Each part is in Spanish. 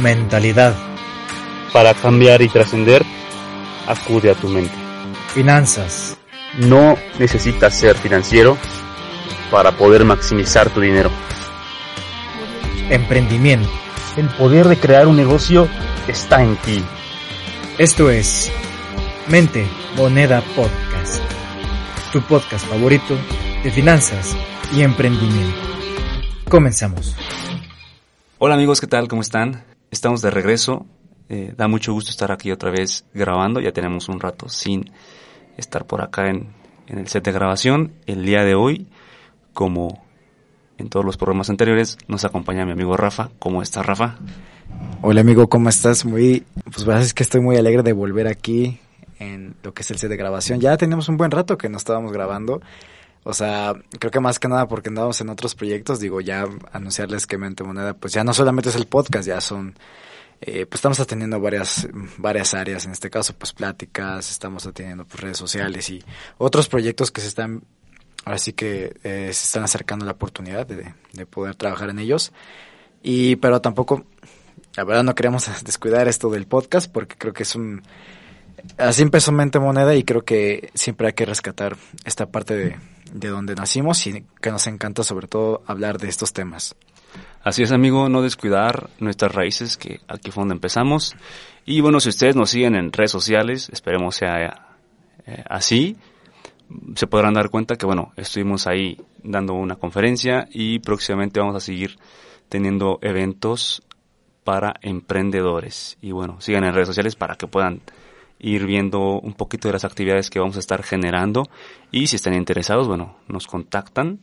Mentalidad. Para cambiar y trascender, acude a tu mente. Finanzas. No necesitas ser financiero para poder maximizar tu dinero. Emprendimiento. El poder de crear un negocio está en ti. Esto es Mente Moneda Podcast. Tu podcast favorito de finanzas y emprendimiento. Comenzamos. Hola amigos, ¿qué tal? ¿Cómo están? Estamos de regreso. Eh, da mucho gusto estar aquí otra vez grabando. Ya tenemos un rato sin estar por acá en, en el set de grabación. El día de hoy, como en todos los programas anteriores, nos acompaña mi amigo Rafa. ¿Cómo estás, Rafa? Hola amigo, ¿cómo estás? Muy, pues verdad que estoy muy alegre de volver aquí en lo que es el set de grabación. Ya tenemos un buen rato que no estábamos grabando. O sea, creo que más que nada porque andábamos en otros proyectos, digo, ya anunciarles que Mente Moneda, pues ya no solamente es el podcast, ya son, eh, pues estamos atendiendo varias, varias áreas, en este caso, pues pláticas, estamos atendiendo pues, redes sociales y otros proyectos que se están, ahora sí que eh, se están acercando la oportunidad de, de poder trabajar en ellos. Y, pero tampoco, la verdad no queremos descuidar esto del podcast porque creo que es un, así empezó Mente Moneda y creo que siempre hay que rescatar esta parte de, de donde nacimos y que nos encanta sobre todo hablar de estos temas. Así es, amigo, no descuidar nuestras raíces, que aquí fue donde empezamos. Y bueno, si ustedes nos siguen en redes sociales, esperemos sea eh, así, se podrán dar cuenta que, bueno, estuvimos ahí dando una conferencia y próximamente vamos a seguir teniendo eventos para emprendedores. Y bueno, sigan en redes sociales para que puedan ir viendo un poquito de las actividades que vamos a estar generando y si están interesados, bueno, nos contactan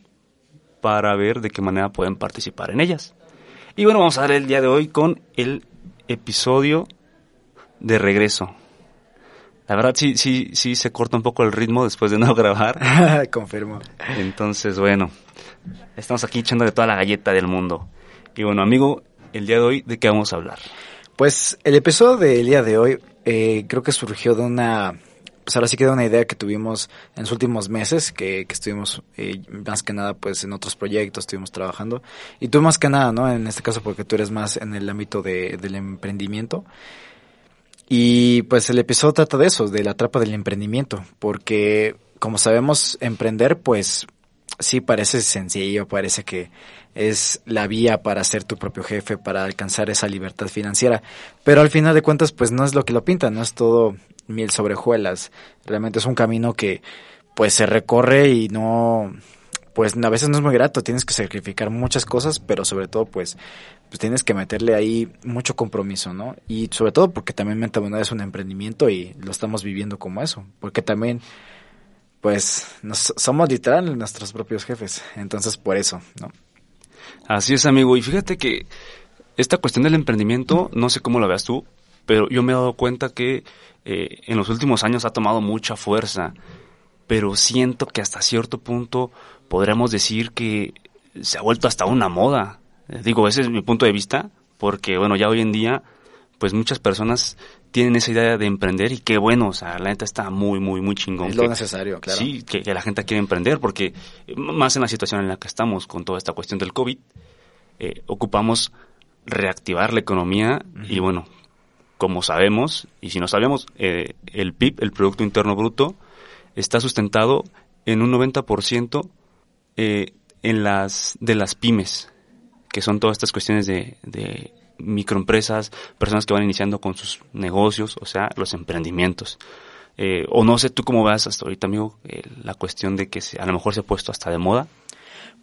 para ver de qué manera pueden participar en ellas. Y bueno, vamos a dar el día de hoy con el episodio de regreso. La verdad sí, sí, sí se corta un poco el ritmo después de no grabar. Confirmo. Entonces, bueno, estamos aquí echando de toda la galleta del mundo. Y bueno, amigo, el día de hoy, ¿de qué vamos a hablar? Pues el episodio del día de hoy eh, creo que surgió de una, pues ahora sí que de una idea que tuvimos en los últimos meses, que, que estuvimos eh, más que nada pues en otros proyectos, estuvimos trabajando. Y tú más que nada, ¿no? En este caso porque tú eres más en el ámbito de, del emprendimiento. Y pues el episodio trata de eso, de la trapa del emprendimiento, porque como sabemos, emprender pues sí parece sencillo, parece que es la vía para ser tu propio jefe, para alcanzar esa libertad financiera. Pero al final de cuentas, pues no es lo que lo pintan, no es todo miel sobre hojuelas. Realmente es un camino que pues se recorre y no, pues a veces no es muy grato, tienes que sacrificar muchas cosas, pero sobre todo pues, pues tienes que meterle ahí mucho compromiso, ¿no? Y sobre todo porque también Mente Moneda es un emprendimiento y lo estamos viviendo como eso, porque también pues nos, somos literal nuestros propios jefes, entonces por eso, ¿no? Así es, amigo. Y fíjate que esta cuestión del emprendimiento, no sé cómo lo veas tú, pero yo me he dado cuenta que eh, en los últimos años ha tomado mucha fuerza, pero siento que hasta cierto punto podríamos decir que se ha vuelto hasta una moda. Eh, digo, ese es mi punto de vista, porque bueno, ya hoy en día, pues muchas personas tienen esa idea de emprender y qué bueno, o sea, la neta está muy, muy, muy chingón. Es lo necesario, claro. Sí, que, que, la gente quiere emprender, porque más en la situación en la que estamos con toda esta cuestión del COVID, eh, ocupamos reactivar la economía uh -huh. y bueno, como sabemos, y si no sabemos, eh, el PIB, el Producto Interno Bruto, está sustentado en un 90% eh, en las, de las pymes, que son todas estas cuestiones de, de microempresas, personas que van iniciando con sus negocios, o sea, los emprendimientos. Eh, o no sé tú cómo vas hasta ahorita, amigo, eh, la cuestión de que se, a lo mejor se ha puesto hasta de moda.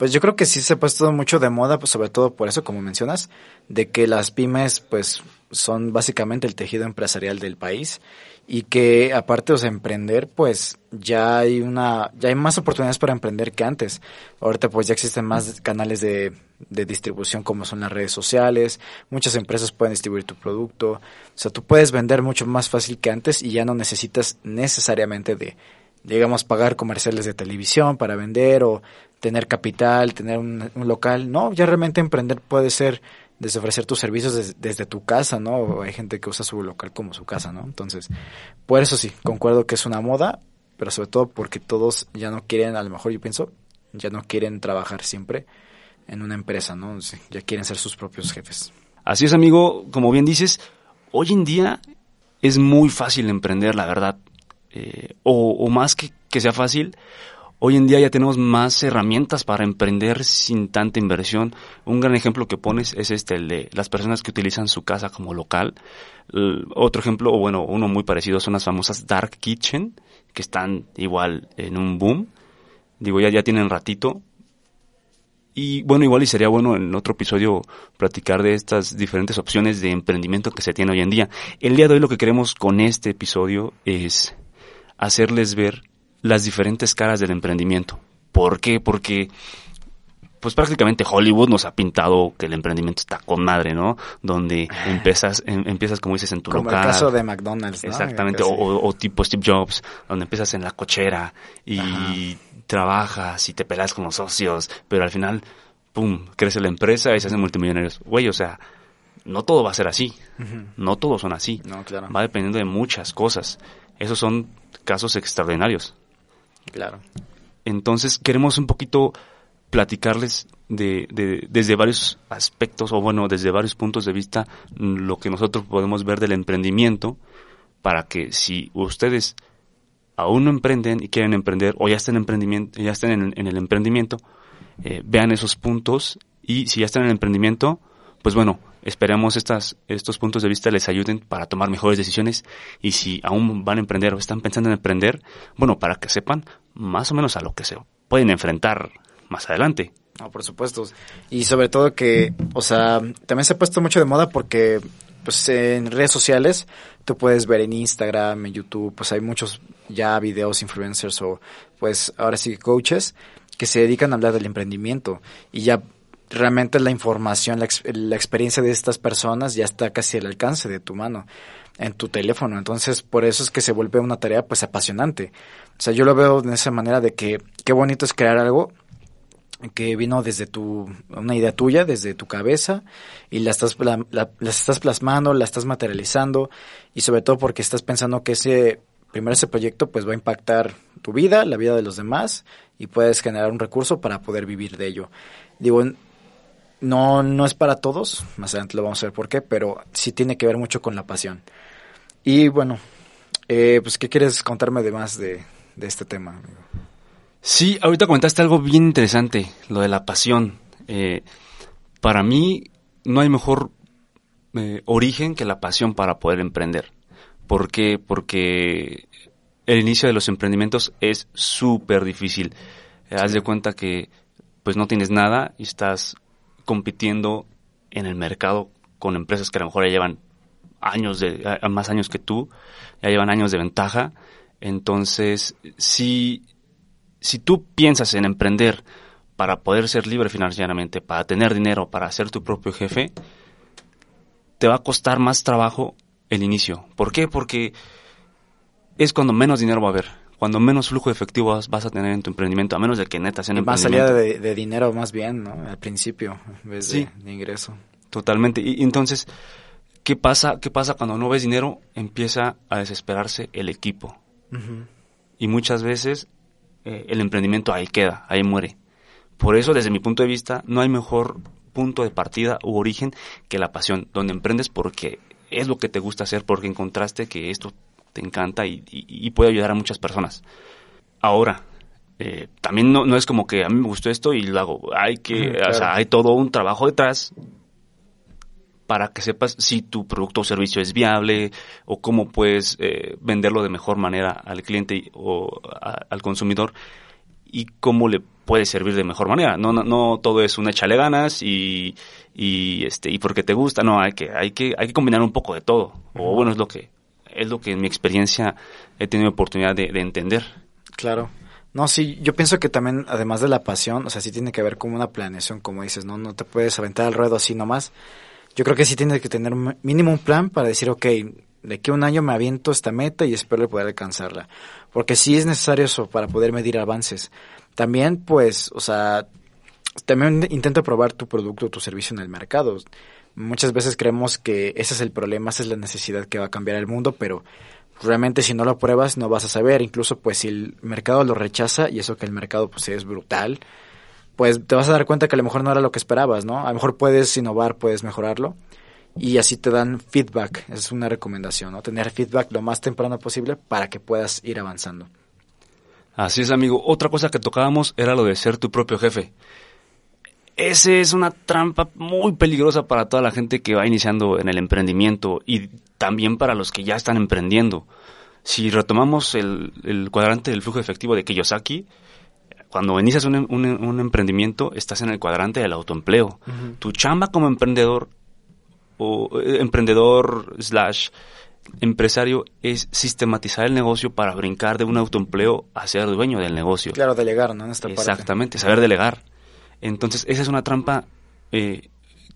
Pues yo creo que sí se ha puesto mucho de moda, pues sobre todo por eso, como mencionas, de que las pymes, pues, son básicamente el tejido empresarial del país y que aparte, sea, emprender, pues, ya hay una, ya hay más oportunidades para emprender que antes. Ahorita, pues, ya existen más canales de, de distribución como son las redes sociales, muchas empresas pueden distribuir tu producto, o sea, tú puedes vender mucho más fácil que antes y ya no necesitas necesariamente de, digamos, pagar comerciales de televisión para vender o tener capital, tener un, local. No, ya realmente emprender puede ser desde ofrecer tus servicios desde, tu casa, ¿no? Hay gente que usa su local como su casa, ¿no? Entonces, por eso sí, concuerdo que es una moda, pero sobre todo porque todos ya no quieren, a lo mejor yo pienso, ya no quieren trabajar siempre en una empresa, ¿no? Ya quieren ser sus propios jefes. Así es, amigo, como bien dices, hoy en día es muy fácil emprender, la verdad. Eh, o, o, más que, que sea fácil, hoy en día ya tenemos más herramientas para emprender sin tanta inversión. Un gran ejemplo que pones es este, el de las personas que utilizan su casa como local. Otro ejemplo, o bueno, uno muy parecido son las famosas Dark Kitchen, que están igual en un boom. Digo, ya, ya tienen ratito, y bueno, igual y sería bueno en otro episodio platicar de estas diferentes opciones de emprendimiento que se tiene hoy en día. El día de hoy lo que queremos con este episodio es hacerles ver las diferentes caras del emprendimiento. ¿Por qué? Porque pues prácticamente Hollywood nos ha pintado que el emprendimiento está con madre, ¿no? Donde empiezas, em, empiezas como dices en tu Como local. el caso de McDonald's, ¿no? Exactamente, o, Casi. o- o tipo Steve Jobs, donde empiezas en la cochera y trabajas y te peleas con los socios, pero al final, pum, crece la empresa y se hacen multimillonarios. Güey, o sea, no todo va a ser así, no todos son así. No, claro. Va dependiendo de muchas cosas. Esos son casos extraordinarios. Claro. Entonces queremos un poquito platicarles de, de- desde varios aspectos o bueno, desde varios puntos de vista mm, lo que nosotros podemos ver del emprendimiento para que si ustedes aún no emprenden y quieren emprender o ya estén, en emprendimiento, ya estén en, en el emprendimiento, eh, vean esos puntos y si ya están en el emprendimiento, pues bueno, esperemos estas, estos puntos de vista les ayuden para tomar mejores decisiones y si aún van a emprender o están pensando en emprender, bueno, para que sepan más o menos a lo que se pueden enfrentar más adelante. No, por supuesto. Y sobre todo que, o sea, también se ha puesto mucho de moda porque, pues, en redes sociales, tú puedes ver en Instagram, en YouTube, pues hay muchos ya videos influencers o, pues, ahora sí coaches que se dedican a hablar del emprendimiento y ya realmente la información, la, la experiencia de estas personas ya está casi al alcance de tu mano en tu teléfono. Entonces, por eso es que se vuelve una tarea pues apasionante. O sea, yo lo veo de esa manera de que qué bonito es crear algo que vino desde tu, una idea tuya, desde tu cabeza, y la estás, pla- la, la estás plasmando, la estás materializando, y sobre todo porque estás pensando que ese, primero ese proyecto pues va a impactar tu vida, la vida de los demás, y puedes generar un recurso para poder vivir de ello. Digo, no, no es para todos, más adelante lo vamos a ver por qué, pero sí tiene que ver mucho con la pasión. Y bueno, eh, pues, ¿qué quieres contarme de más de, de este tema? amigo? Sí, ahorita comentaste algo bien interesante, lo de la pasión. Eh, para mí no hay mejor eh, origen que la pasión para poder emprender. ¿Por qué? Porque el inicio de los emprendimientos es súper difícil. Eh, Haz de cuenta que pues no tienes nada y estás compitiendo en el mercado con empresas que a lo mejor ya llevan años de más años que tú, ya llevan años de ventaja. Entonces, si si tú piensas en emprender para poder ser libre financieramente, para tener dinero, para ser tu propio jefe, te va a costar más trabajo el inicio. ¿Por qué? Porque es cuando menos dinero va a haber, cuando menos flujo de efectivo vas, vas a tener en tu emprendimiento, a menos de que neta sea un Y más emprendimiento. salida de, de dinero más bien, ¿no? Al principio, en vez Sí. de, de ingreso. Totalmente. Y y entonces, ¿qué pasa? ¿Qué pasa cuando no ves dinero? Empieza a desesperarse el equipo. Y muchas veces eh, el emprendimiento ahí queda, ahí muere. Por eso, desde mi punto de vista, no hay mejor punto de partida u origen que la pasión, donde emprendes porque es lo que te gusta hacer, porque encontraste que esto te encanta y, y- y puede ayudar a muchas personas. Ahora, eh, también no, no es como que a mí me gustó esto y lo hago. Hay que, claro. o sea, hay todo un trabajo detrás para que sepas si tu producto o servicio es viable o cómo puedes eh, venderlo de mejor manera al cliente o a- al consumidor y cómo le puede servir de mejor manera. No, no, no todo es un échale ganas y, y este y porque te gusta, no, hay que hay que hay que combinar un poco de todo. O bueno, es lo que es lo que en mi experiencia he tenido oportunidad de, de entender. Claro. No, sí, yo pienso que también, además de la pasión, o sea, sí tiene que ver con una planeación, como dices, ¿no? No te puedes aventar al ruedo así nomás. Yo creo que sí tienes que tener mínimo un plan para decir, ok, de aquí a un año me aviento esta meta y espero poder alcanzarla. Porque sí es necesario eso para poder medir avances. También, pues, o sea, también intenta probar tu producto o tu servicio en el mercado. Muchas veces creemos que ese es el problema, esa es la necesidad que va a cambiar el mundo, pero realmente si no lo pruebas no vas a saber. Incluso pues si el mercado lo rechaza y eso que el mercado pues es brutal, pues te vas a dar cuenta que a lo mejor no era lo que esperabas, ¿no? A lo mejor puedes innovar, puedes mejorarlo. y así te dan feedback. Es una recomendación, ¿no? Tener feedback lo más temprano posible para que puedas ir avanzando. Así es, amigo. Otra cosa que tocábamos era lo de ser tu propio jefe. Ese es una trampa muy peligrosa para toda la gente que va iniciando en el emprendimiento y también para los que ya están emprendiendo. Si retomamos el, cuadrante del flujo efectivo de Kiyosaki, cuando inicias un, emprendimiento, estás en el cuadrante del autoempleo. Tu chamba como emprendedor o eh, emprendedor slash empresario es sistematizar el negocio para brincar de un autoempleo a ser dueño del negocio. Claro, delegar, ¿no? Exactamente, saber delegar. Entonces, esa es una trampa eh,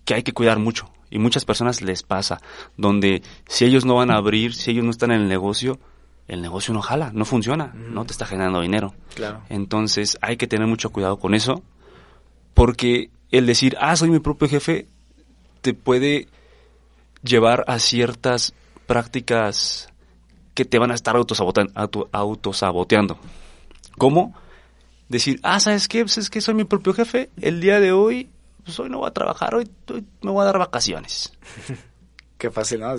que hay que cuidar mucho. Y muchas personas les pasa, donde si ellos no van a abrir, si ellos no están en el negocio, el negocio no jala, no funciona, no te está generando dinero. Claro. Entonces hay que tener mucho cuidado con eso, porque el decir, ah, soy mi propio jefe, te puede llevar a ciertas prácticas que te van a estar autosaboteando. autosaboteando. ¿Cómo? Decir, ah, ¿sabes qué? Pues es que soy mi propio jefe, el día de hoy, pues hoy no voy a trabajar, hoy, me voy a dar vacaciones. Qué fácil, ¿no?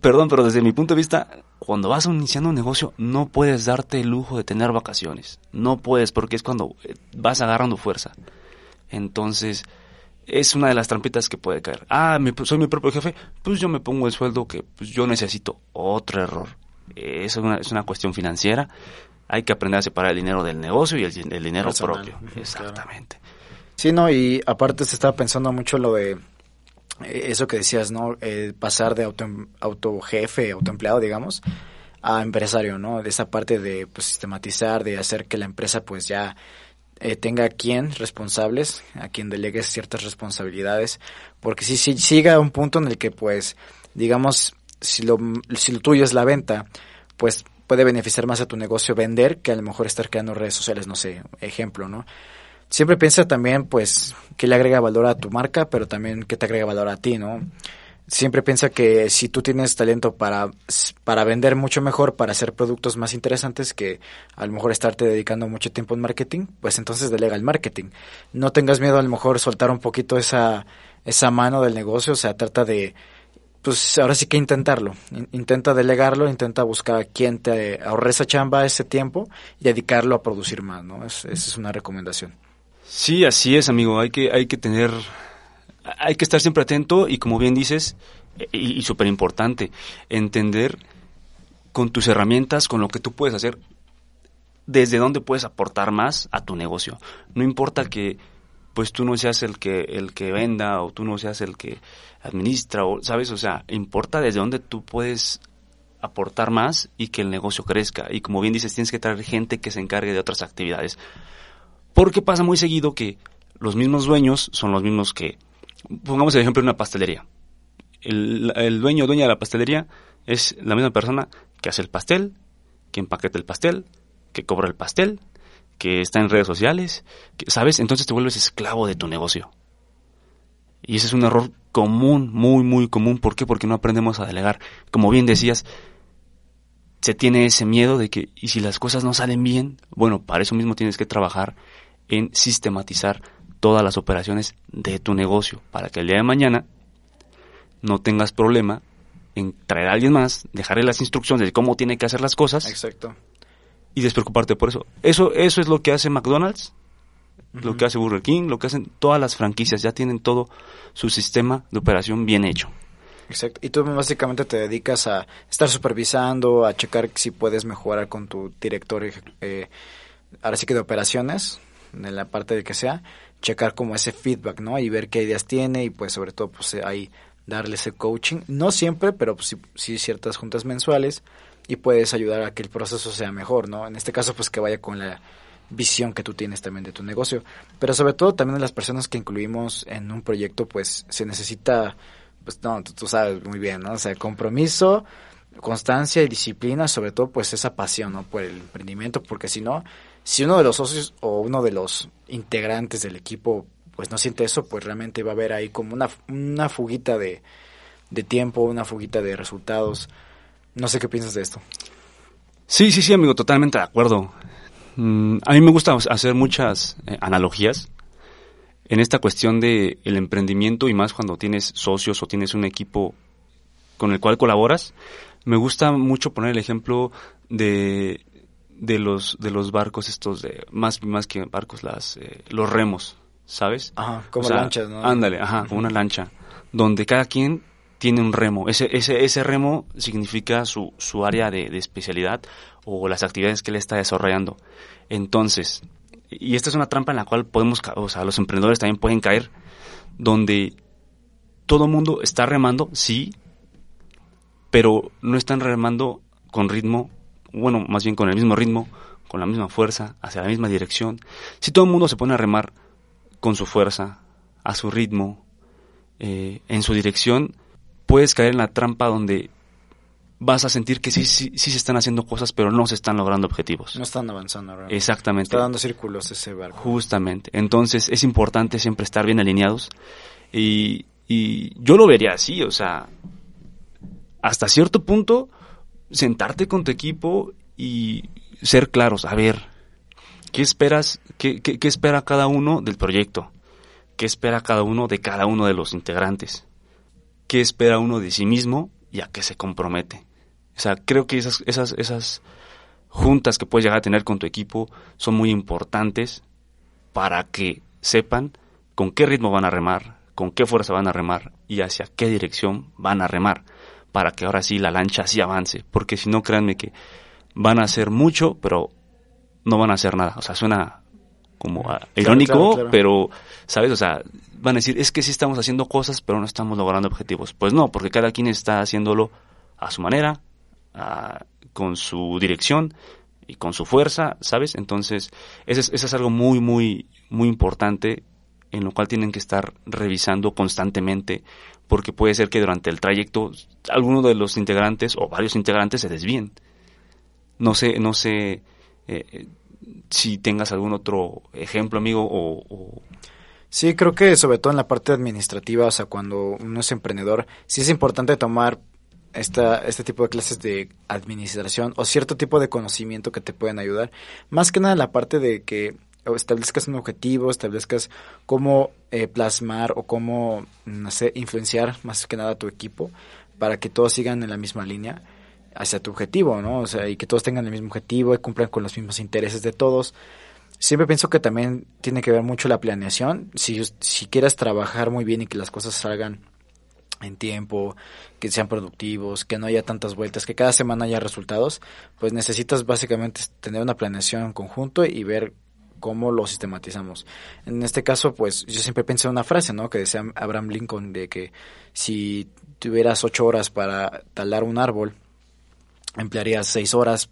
perdón, pero desde mi punto de vista, cuando vas iniciando un negocio, no puedes darte el lujo de tener vacaciones. No puedes, porque es cuando eh, vas agarrando fuerza. Entonces, es una de las trampitas que puede caer. Ah, soy mi propio jefe, pues yo me pongo el sueldo que pues, yo necesito. Otro error. Es una, es una cuestión financiera. Hay que aprender a separar el dinero del negocio y el, dinero propio. Exactamente. Sí, no, y aparte se estaba pensando mucho lo de eh, eso que decías, ¿no? Eh, pasar de auto, auto jefe, autoempleado, digamos, a empresario, ¿no? De esa parte de pues, sistematizar, de hacer que la empresa pues ya eh, tenga a quien responsables, a quien delegues ciertas responsabilidades, porque si, si siga un punto en el que pues, digamos, si lo, si lo tuyo es la venta, pues puede beneficiar más a tu negocio vender que a lo mejor estar creando redes sociales, no sé, ejemplo, ¿no? siempre piensa también, pues, qué le agrega valor a tu marca, pero también qué te agrega valor a ti, ¿no? Siempre piensa que si tú tienes talento para, para vender mucho mejor, para hacer productos más interesantes que a lo mejor estarte dedicando mucho tiempo en marketing, pues entonces delega el marketing. No tengas miedo a lo mejor soltar un poquito esa, esa mano del negocio, o sea, trata de, pues ahora sí que intentarlo. Intenta delegarlo, intenta buscar a quien te ahorre esa chamba, ese tiempo y dedicarlo a producir más, ¿no? esa es una recomendación. Sí, así es, amigo. Hay que, hay que tener, hay que estar siempre atento y como bien dices, y, súper importante, entender con tus herramientas, con lo que tú puedes hacer, desde dónde puedes aportar más a tu negocio. No importa que pues tú no seas el que el que venda o tú no seas el que administra o sabes, o sea, importa desde dónde tú puedes aportar más y que el negocio crezca y como bien dices, tienes que traer gente que se encargue de otras actividades. Porque pasa muy seguido que los mismos dueños son los mismos que, pongamos el ejemplo de una pastelería. El, dueño o dueña de la pastelería es la misma persona que hace el pastel, que empaqueta el pastel, que cobra el pastel, que está en redes sociales, ¿sabes? Entonces te vuelves esclavo de tu negocio. Y ese es un error común, muy, muy común. ¿Por qué? Porque no aprendemos a delegar. Como bien decías, se tiene ese miedo de que, y si las cosas no salen bien, bueno, para eso mismo tienes que trabajar en sistematizar todas las operaciones de tu negocio para que el día de mañana no tengas problema en traer a alguien más, dejarle las instrucciones de cómo tiene que hacer las cosas. Exacto. Y despreocuparte por eso. Eso eso es lo que hace McDonald's, lo que hace Burger King, lo que hacen todas las franquicias, ya tienen todo su sistema de operación bien hecho. Exacto. Y tú básicamente te dedicas a estar supervisando, a checar si puedes mejorar con tu director, eh, ahora sí que de operaciones, en la parte de que sea, checar como ese feedback, ¿no? Y ver qué ideas tiene y pues sobre todo pues ahí darle ese coaching. No siempre, pero pues, sí, ciertas juntas mensuales y puedes ayudar a que el proceso sea mejor, ¿no? En este caso pues que vaya con la visión que tú tienes también de tu negocio. Pero sobre todo también de las personas que incluimos en un proyecto pues se necesita, pues no, tú, tú sabes muy bien, ¿no? O sea, compromiso, constancia y disciplina, sobre todo pues esa pasión, ¿no? Por el emprendimiento, porque si no, si uno de los socios o uno de los integrantes del equipo pues no siente eso, pues realmente va a haber ahí como una, una fuguita de, de tiempo, una fuguita de resultados. No sé qué piensas de esto. Sí, sí, sí, amigo, totalmente de acuerdo. Mm, a mí me gusta hacer muchas eh, analogías. en esta cuestión de el emprendimiento y más cuando tienes socios o tienes un equipo con el cual colaboras, me gusta mucho poner el ejemplo de, de los de los barcos estos de más más que barcos las eh, los remos, ¿sabes? Ajá, como lanchas, ¿no? Ándale, ajá, como una lancha, donde cada quien tiene un remo. Ese, ese, ese remo significa su, su área de, especialidad o las actividades que él está desarrollando. Entonces, y esta es una trampa en la cual podemos, o sea, los emprendedores también pueden caer, donde todo mundo está remando, sí, pero no están remando con ritmo, bueno, más bien con el mismo ritmo, con la misma fuerza, hacia la misma dirección. Si todo el mundo se pone a remar con su fuerza, a su ritmo, eh, en su dirección, puedes caer en la trampa donde vas a sentir que sí, sí, sí se están haciendo cosas, pero no se están logrando objetivos. No están avanzando. Realmente. Exactamente. Está dando círculos ese barco. Justamente. Entonces es importante siempre estar bien alineados y, y yo lo vería así, o sea, hasta cierto punto sentarte con tu equipo y ser claros, a ver, ¿qué esperas, qué, qué, qué espera cada uno del proyecto? ¿Qué espera cada uno de cada uno de los integrantes? ¿Qué espera uno de sí mismo y a qué se compromete? O sea, creo que esas, esas, juntas que puedes llegar a tener con tu equipo son muy importantes para que sepan con qué ritmo van a remar, con qué fuerza van a remar y hacia qué dirección van a remar, para que ahora sí la lancha sí avance, porque si no, créanme que van a hacer mucho, pero no van a hacer nada. O sea, suena como uh, irónico, claro, claro, claro. pero, ¿sabes? O sea, van a decir, es que sí estamos haciendo cosas, pero no estamos logrando objetivos. Pues no, porque cada quien está haciéndolo a su manera, a, con su dirección y con su fuerza, ¿sabes? Entonces, eso es, eso es algo muy, muy, muy importante en lo cual tienen que estar revisando constantemente, porque puede ser que durante el trayecto alguno de los integrantes o varios integrantes se desvíen. No sé, no sé eh, si tengas algún otro ejemplo, amigo, o, Sí, creo que sobre todo en la parte administrativa, o sea, cuando uno es emprendedor, sí es importante tomar esta, este tipo de clases de administración o cierto tipo de conocimiento que te pueden ayudar. Más que nada la parte de que establezcas un objetivo, establezcas cómo eh, plasmar o cómo, no influenciar más que nada a tu equipo para que todos sigan en la misma línea hacia tu objetivo, ¿no? O sea, y que todos tengan el mismo objetivo y cumplan con los mismos intereses de todos. Siempre pienso que también tiene que ver mucho la planeación. Si, si quieres trabajar muy bien y que las cosas salgan en tiempo, que sean productivos, que no haya tantas vueltas, que cada semana haya resultados, pues necesitas básicamente tener una planeación en conjunto y ver cómo lo sistematizamos. En este caso, pues yo siempre pensé en una frase, ¿no? Que decía Abraham Lincoln de que si tuvieras ocho horas para talar un árbol, emplearías seis horas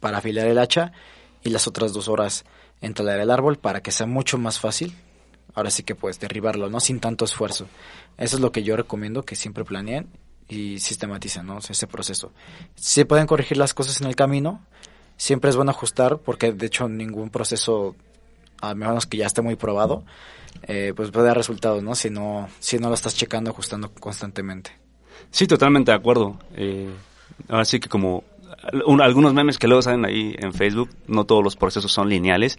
para afilar el hacha y las otras dos horas en talar el árbol para que sea mucho más fácil. Ahora sí que puedes derribarlo, ¿no? Sin tanto esfuerzo. Eso es lo que yo recomiendo que siempre planeen y sistematicen, ¿no? ese proceso. Si pueden corregir las cosas en el camino, siempre es bueno ajustar porque de hecho ningún proceso, a menos que ya esté muy probado, eh, pues puede dar resultados, ¿no? Si no, si no lo estás checando, ajustando constantemente. Sí, totalmente de acuerdo. Eh, ahora sí que como un, algunos memes que luego salen ahí en Facebook, no todos los procesos son lineales.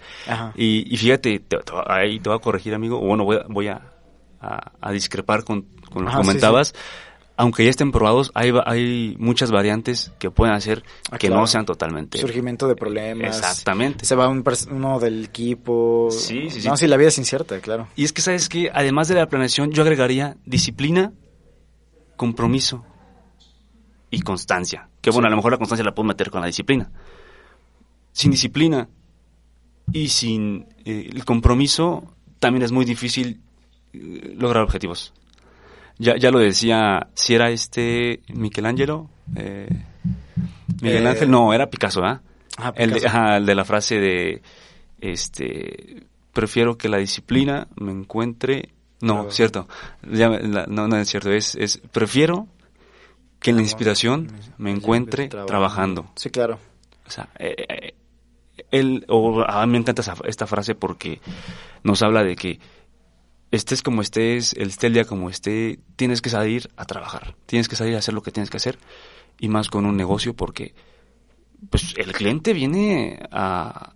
Y, y, fíjate, te, te, ahí te voy a corregir, amigo, o bueno, voy a, voy a, a, a discrepar con, con lo que comentabas. Sí, sí. Aunque ya estén probados, hay, hay muchas variantes que pueden hacer ah, que claro. no sean totalmente... Surgimiento de problemas. Exactamente. Se va un, uno del equipo. Sí, sí, sí. No, sí, la vida es incierta, claro. Y es que, ¿sabes que Además de la planeación, yo agregaría disciplina, compromiso y constancia. Que bueno, sí. a lo mejor la constancia la puedo meter con la disciplina. Sin disciplina y sin eh, el compromiso también es muy difícil eh, lograr objetivos. Ya, ya lo decía, si era este Michelangelo, eh, Miguel eh, Ángel, no, era Picasso, ¿ah? Ah, el, de, ajá, el de la frase de, este, prefiero que la disciplina me encuentre, no, cierto, ya, la, no, no es cierto, es, es prefiero que en la inspiración me encuentre trabajando. Sí, claro. O sea, eh, eh, él, o a mí me encanta esa, esta frase porque nos habla de que estés como estés, el esté el día como esté, tienes que salir a trabajar, tienes que salir a hacer lo que tienes que hacer y más con un negocio porque pues el cliente viene a,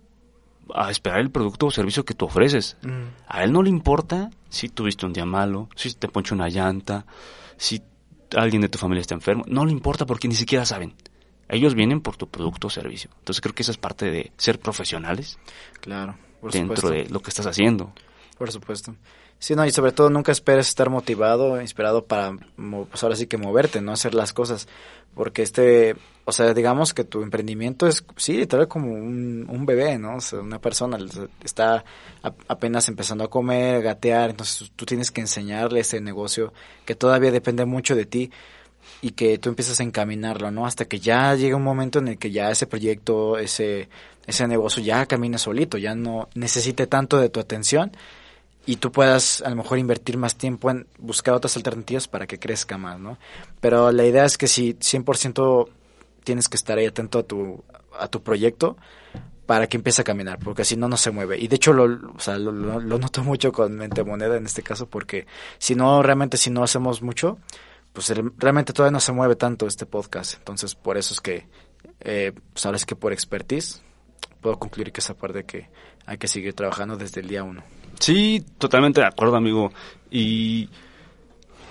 a esperar el producto o servicio que tú ofreces. Mm. A él no le importa si tuviste un día malo, si te poncho una llanta, si alguien de tu familia está enfermo, no le importa porque ni siquiera saben. Ellos vienen por tu producto o servicio. Entonces creo que esa es parte de ser profesionales. Claro, dentro de lo que estás haciendo. Por supuesto. Sí, no, y sobre todo nunca esperes estar motivado, inspirado para, pues ahora sí que moverte, no hacer las cosas. Porque este, o sea, digamos que tu emprendimiento es, sí, literal como un, un bebé, ¿no? O sea, una persona está apenas empezando a comer, gatear, entonces tú tienes que enseñarle ese negocio que todavía depende mucho de ti y que tú empiezas a encaminarlo, ¿no? Hasta que ya llega un momento en el que ya ese proyecto, ese, ese negocio ya camine solito, ya no necesite tanto de tu atención y tú puedas a lo mejor invertir más tiempo en buscar otras alternativas para que crezca más, ¿no? Pero la idea es que si 100% tienes que estar ahí atento a tu, a tu proyecto para que empiece a caminar, porque si no, no se mueve. Y de hecho lo, o sea, lo, noto mucho con Mente Moneda en este caso, porque si no, realmente si no hacemos mucho, pues realmente todavía no se mueve tanto este podcast. Entonces, por eso es que, eh, sabes pues, que por expertise, puedo concluir que esa parte que hay que seguir trabajando desde el día uno. Sí, totalmente de acuerdo, amigo. Y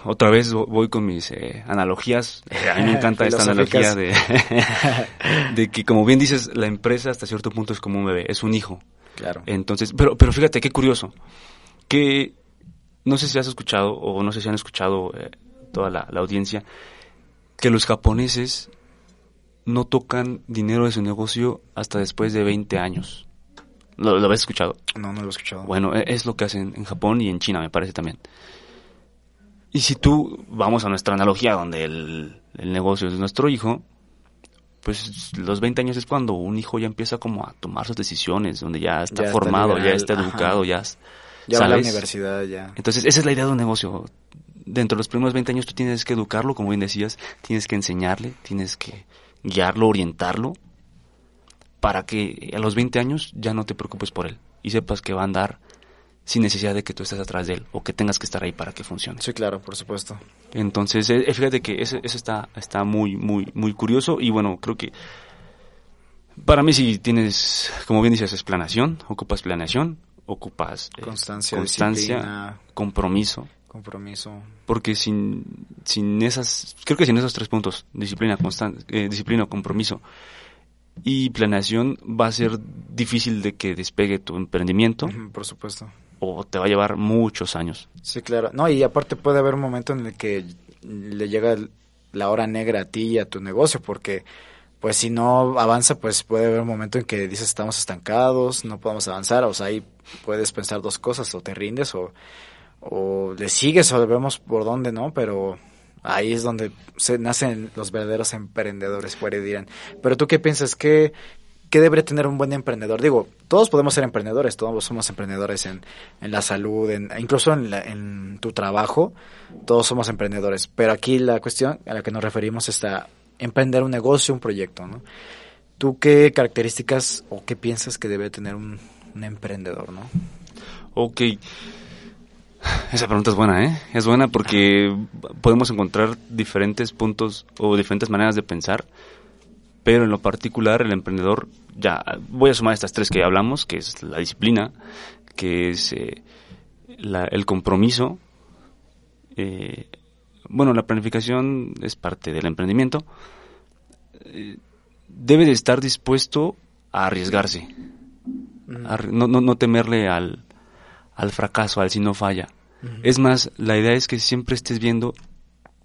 otra vez voy con mis eh, analogías. A mí me encanta esta analogía de, de que, como bien dices, la empresa hasta cierto punto es como un bebé, es un hijo. Claro. Entonces, pero, pero fíjate qué curioso, que no sé si has escuchado o no sé si han escuchado eh, toda la, la audiencia, que los japoneses no tocan dinero de su negocio hasta después de 20 años. ¿Lo, habéis escuchado? No, no lo he escuchado. Bueno, e, es lo que hacen en Japón y en China, me parece también. Y si tú, vamos a nuestra analogía, donde el, negocio es nuestro hijo, pues los 20 años es cuando un hijo ya empieza como a tomar sus decisiones, donde ya está formado, ya está educado, ya... Ya va a la universidad, ya. Entonces, esa es la idea de un negocio. Dentro de los primeros 20 años tú tienes que educarlo, como bien decías, tienes que enseñarle, tienes que guiarlo, orientarlo, para que a los 20 años ya no te preocupes por él y sepas que va a andar sin necesidad de que tú estés atrás de él o que tengas que estar ahí para que funcione. Sí, claro, por supuesto. Entonces, eh, fíjate que eso, está, está muy, muy, muy curioso y bueno, creo que para mí si tienes, como bien dices, es planación, ocupas planeación, ocupas eh, constancia, constancia compromiso. Compromiso. Porque sin, sin esas, creo que sin esos tres puntos, disciplina, constancia, eh, disciplina, compromiso y planeación va a ser difícil de que despegue tu emprendimiento. por supuesto. O te va a llevar muchos años. Sí, claro. No, y aparte puede haber un momento en el que le llega la hora negra a ti y a tu negocio, porque pues si no avanza, pues puede haber un momento en que dices estamos estancados, no podemos avanzar, o sea, ahí puedes pensar dos cosas, o te rindes o, o le sigues o vemos por dónde, ¿no? Pero ahí es donde se nacen los verdaderos emprendedores, fuera dirán. Pero tú qué piensas, ¿Qué, ¿qué debería tener un buen emprendedor? Digo, todos podemos ser emprendedores, todos somos emprendedores en, en la salud, en, incluso en, en tu trabajo, todos somos emprendedores. Pero aquí la cuestión a la que nos referimos está emprender un negocio, un proyecto, ¿no? ¿Tú qué características o qué piensas que debe tener un, un emprendedor, no? Ok. Esa pregunta es buena, ¿eh? Es buena porque podemos encontrar diferentes puntos o diferentes maneras de pensar, pero en lo particular el emprendedor, ya voy a sumar estas tres que ya hablamos, que es la disciplina, que es eh, el compromiso, eh, bueno, la planificación es parte del emprendimiento, eh, debe de estar dispuesto a arriesgarse, no, no, no temerle al, al fracaso, al si no falla. Es más, la idea es que siempre estés viendo,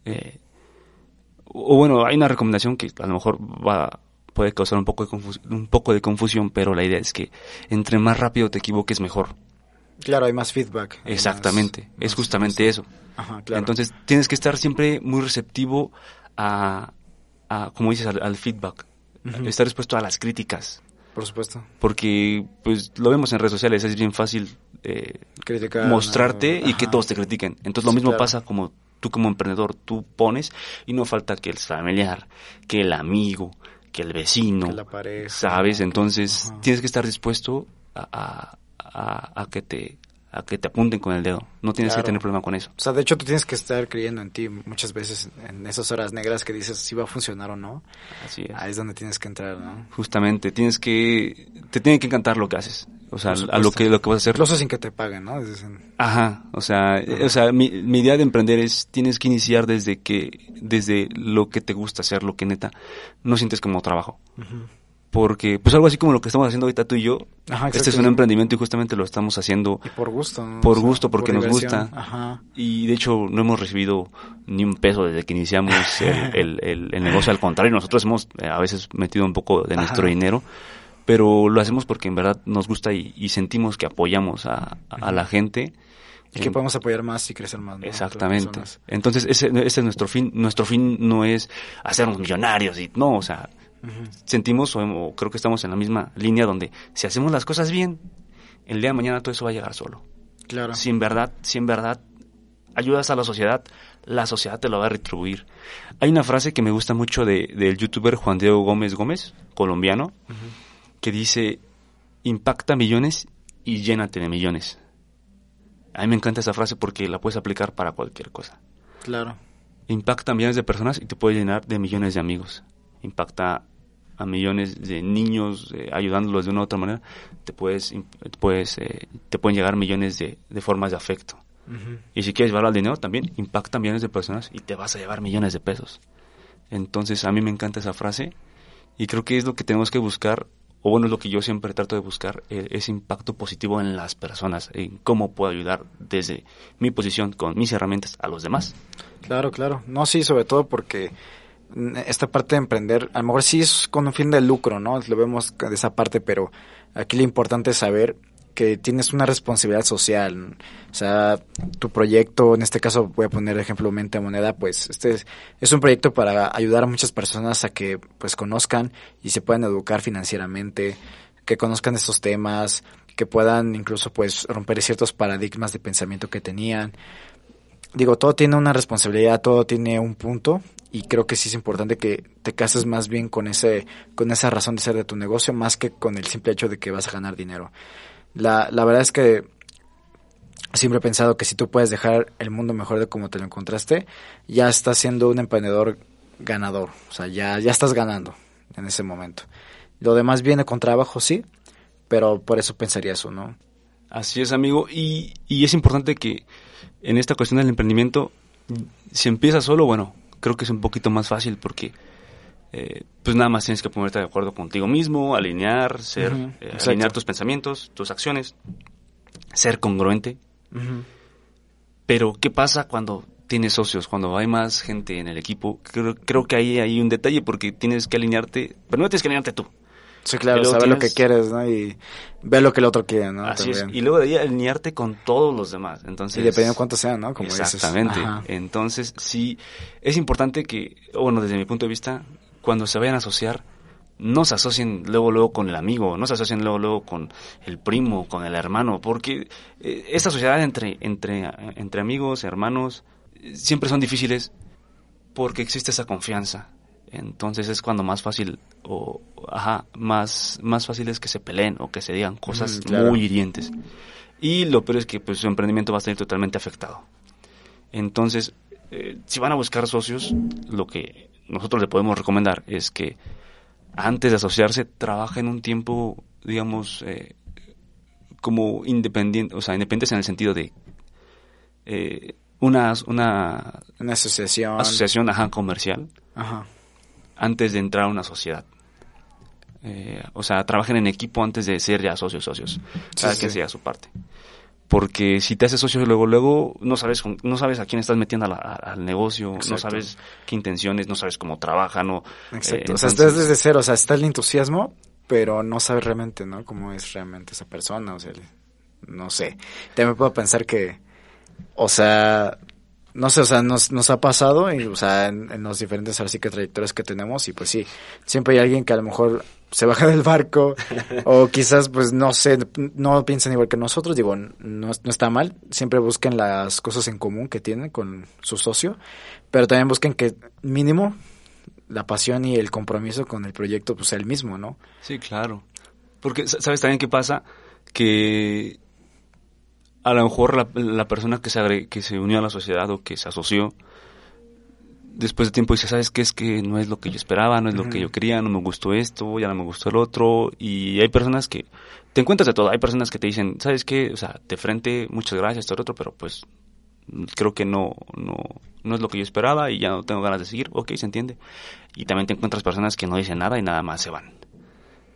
eh, o bueno, hay una recomendación que a lo mejor va, puede causar un poco, de un poco de confusión, pero la idea es que entre más rápido te equivoques, mejor. Claro, hay más feedback. Exactamente, es justamente eso. Entonces, tienes que estar siempre muy receptivo a, como dices, al, feedback. Estar dispuesto a las críticas. Por supuesto. Porque, pues, lo vemos en redes sociales, es bien fácil eh, mostrarte y que todos te critiquen. Entonces, lo mismo pasa como tú como emprendedor, tú pones y no falta que el familiar, que el amigo, que el vecino, ¿sabes? Entonces, tienes que estar dispuesto a, a, que te a que te apunten con el dedo. No tienes Claro. que tener problema con eso. O sea, de hecho tú tienes que estar creyendo en ti muchas veces en esas horas negras que dices si va a funcionar o no. Así es. Ahí es donde tienes que entrar, ¿no? Justamente, tienes que, te tiene que encantar lo que haces. O sea, a lo que, lo que vas a hacer. Incluso sin que te paguen, ¿no? Dicen, Ajá, o sea, eh, o sea, mi, mi idea de emprender es, tienes que iniciar desde que, desde lo que te gusta hacer, lo que neta no sientes como trabajo. Porque, pues algo así como lo que estamos haciendo ahorita tú y yo, Ajá, este es un emprendimiento y justamente lo estamos haciendo Y por gusto, ¿no? Por gusto, porque nos gusta. Ajá. y de hecho no hemos recibido ni un peso desde que iniciamos el, el- el- el negocio, al contrario, nosotros hemos eh, a veces metido un poco de nuestro dinero, pero lo hacemos porque en verdad nos gusta y, y sentimos que apoyamos a, a la gente. Y que En- podemos apoyar más y crecer más, Exactamente. Entonces, ese, ese es nuestro fin. Nuestro fin no es hacernos millonarios y no, o sea, sentimos o, o creo que estamos en la misma línea donde si hacemos las cosas bien, el día de mañana todo eso va a llegar solo. Claro. Si en verdad, si en verdad ayudas a la sociedad, la sociedad te lo va a retribuir. Hay una frase que me gusta mucho de, del youtuber Juan Diego Gómez Gómez, colombiano, que dice, impacta millones y llénate de millones. A mí me encanta esa frase porque la puedes aplicar para cualquier cosa. Claro. Impacta a millones de personas y te puede llenar de millones de amigos. Impacta a millones de niños eh, ayudándolos de una u otra manera, te puedes, puedes, eh, te pueden llegar millones de, de formas de afecto. Y si quieres llevar al dinero también, impacta a millones de personas y te vas a llevar millones de pesos. Entonces a mí me encanta esa frase y creo que es lo que tenemos que buscar, o bueno, es lo que yo siempre trato de buscar, eh, ese impacto positivo en las personas, en cómo puedo ayudar desde mi posición, con mis herramientas, a los demás. Claro, claro. No, sí, sobre todo porque esta parte de emprender, a lo mejor sí es con un fin de lucro, ¿no? Lo vemos de esa parte, pero aquí lo importante es saber que tienes una responsabilidad social. O sea, tu proyecto, en este caso voy a poner ejemplo Mente Moneda, pues este es, es un proyecto para ayudar a muchas personas a que pues conozcan y se puedan educar financieramente, que conozcan estos temas, que puedan incluso pues romper ciertos paradigmas de pensamiento que tenían digo, todo tiene una responsabilidad, todo tiene un punto y creo que sí es importante que te cases más bien con ese con esa razón de ser de tu negocio más que con el simple hecho de que vas a ganar dinero. La, la verdad es que siempre he pensado que si tú puedes dejar el mundo mejor de como te lo encontraste, ya estás siendo un emprendedor ganador, o sea, ya ya estás ganando en ese momento. Lo demás viene con trabajo, sí, pero por eso pensaría eso, ¿no? Así es, amigo. Y, y es importante que en esta cuestión del emprendimiento, si empiezas solo, bueno, creo que es un poquito más fácil porque eh, pues nada más tienes que ponerte de acuerdo contigo mismo, alinear, ser, eh, alinear tus pensamientos, tus acciones, ser congruente. Pero, ¿qué pasa cuando tienes socios, cuando hay más gente en el equipo? Creo, creo que ahí hay un detalle porque tienes que alinearte, pero no tienes que alinearte tú. Sí, claro, saber lo que quieres, ¿no? Y ver lo que el otro quiere, ¿no? Así es. Y luego de ahí alinearte con todos los demás. Entonces, Y dependiendo de cuánto sea, ¿no? Como. Exactamente. Entonces, sí, es importante que, bueno, desde mi punto de vista, cuando se vayan a asociar, no se asocien luego, luego con el amigo, no se asocien luego, luego con el primo, con el hermano, porque eh, esta sociedad entre, entre, entre amigos, hermanos, eh, siempre son difíciles porque existe esa confianza. Entonces es cuando más fácil, o, ajá, más, más fácil es que se peleen o que se digan cosas Ujú, claro. muy hirientes. Y lo peor es que pues, su emprendimiento va a estar totalmente afectado. Entonces, eh, si van a buscar socios, lo que nosotros le podemos recomendar es que antes de asociarse, trabajen un tiempo, digamos, eh, como independiente, o sea, independientes en el sentido de eh, una, una Una asociación. asociación ajá, comercial Ajá. Antes de entrar a una sociedad. Eh, o sea, trabajen en equipo antes de ser ya socios, socios. Cada sí, quien sí. sea su parte. Porque si te haces socio luego, luego no sabes, con- no sabes a quién estás metiendo a la- a- al negocio, no sabes qué intenciones, no sabes cómo trabajan, o Exacto. eh, o sea, estás desde cero, o sea, está el entusiasmo, pero no sabes realmente, ¿no? Cómo es realmente esa persona, o sea, no sé. También puedo pensar que, o sea, no sé, o sea, nos, nos ha pasado, y, o sea, en, los diferentes ahora sí que trayectorias que tenemos, y pues sí, siempre hay alguien que a lo mejor se baja del barco, o quizás, pues no sé, no piensan igual que nosotros, digo, no, no está mal, siempre busquen las cosas en común que tienen con su socio, pero también busquen que mínimo la pasión y el compromiso con el proyecto pues sea el mismo, ¿no? Sí, claro. Porque, sa- ¿sabes también qué pasa? Que a lo mejor la, la persona que se, agre- que se unió a la sociedad o que se asoció, después de tiempo dice, ¿sabes qué? Es que no es lo que yo esperaba, no es lo que yo quería, no me gustó esto, ya no me gustó el otro. Y hay personas que, te encuentras de todo, hay personas que te dicen, ¿sabes qué? O sea, de frente, muchas gracias, todo el otro, pero pues creo que no, no, no es lo que yo esperaba y ya no tengo ganas de seguir. Ok, se entiende. Y también te encuentras personas que no dicen nada y nada más se van.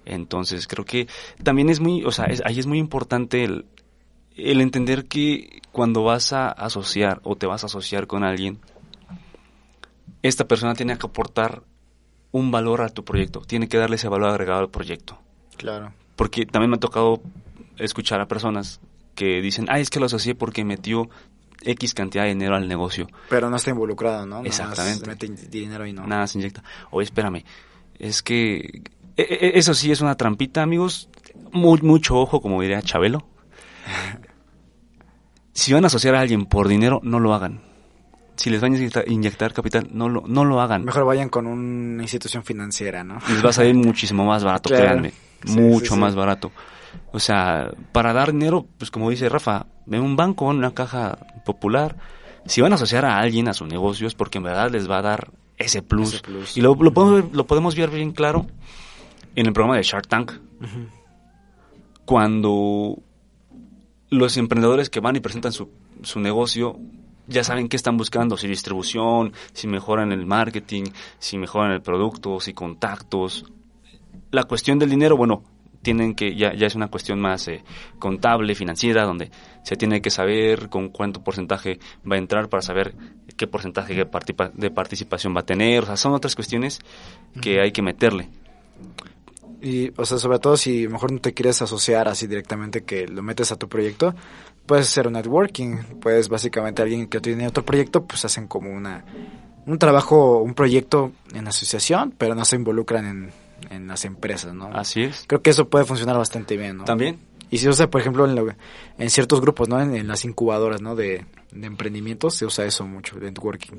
Entonces creo que también es muy, o sea, es- ahí es muy importante el, el entender que cuando vas a asociar o te vas a asociar con alguien, esta persona tiene que aportar un valor a tu proyecto, tiene que darle ese valor agregado al proyecto. Claro. Porque también me ha tocado escuchar a personas que dicen, ah, es que lo asocié porque metió X cantidad de dinero al negocio. Pero no está involucrado, ¿no? Nada Exactamente. mete in- dinero y no. Nada se inyecta. Oye, espérame, es que e- e- eso sí es una trampita, amigos. Mu- mucho ojo, como diría Chabelo. Si van a asociar a alguien por dinero, no lo hagan. Si les van a inyectar, capital, no lo, no lo hagan. Mejor vayan con una institución financiera, ¿no? Les va a salir muchísimo más barato, Claro. créanme. Sí, mucho sí, sí. más barato. O sea, para dar dinero, pues como dice Rafa, en un banco, en una caja popular, si van a asociar a alguien a su negocio es porque en verdad les va a dar ese plus. Ese plus. Y lo, lo podemos, ver- lo podemos ver bien claro en el programa de Shark Tank, cuando los emprendedores que van y presentan su, su negocio ya saben qué están buscando, si distribución, si mejoran el marketing, si mejoran el producto, si contactos. La cuestión del dinero, bueno, tienen que ya, ya es una cuestión más eh, contable, financiera, donde se tiene que saber con cuánto porcentaje va a entrar para saber qué porcentaje de, participación va a tener. O sea, son otras cuestiones que hay que meterle. Y, o sea, sobre todo si mejor no te quieres asociar así directamente que lo metes a tu proyecto, puedes hacer un networking. Pues básicamente alguien que tiene otro proyecto, pues hacen como una un trabajo, un proyecto en asociación, pero no se involucran en, en las empresas, ¿no? Así es. Creo que eso puede funcionar bastante bien, ¿no? También. Y se usa, por ejemplo, en, lo- en ciertos grupos, ¿no? En, en las incubadoras, ¿no? De, de emprendimientos se usa eso mucho, de networking.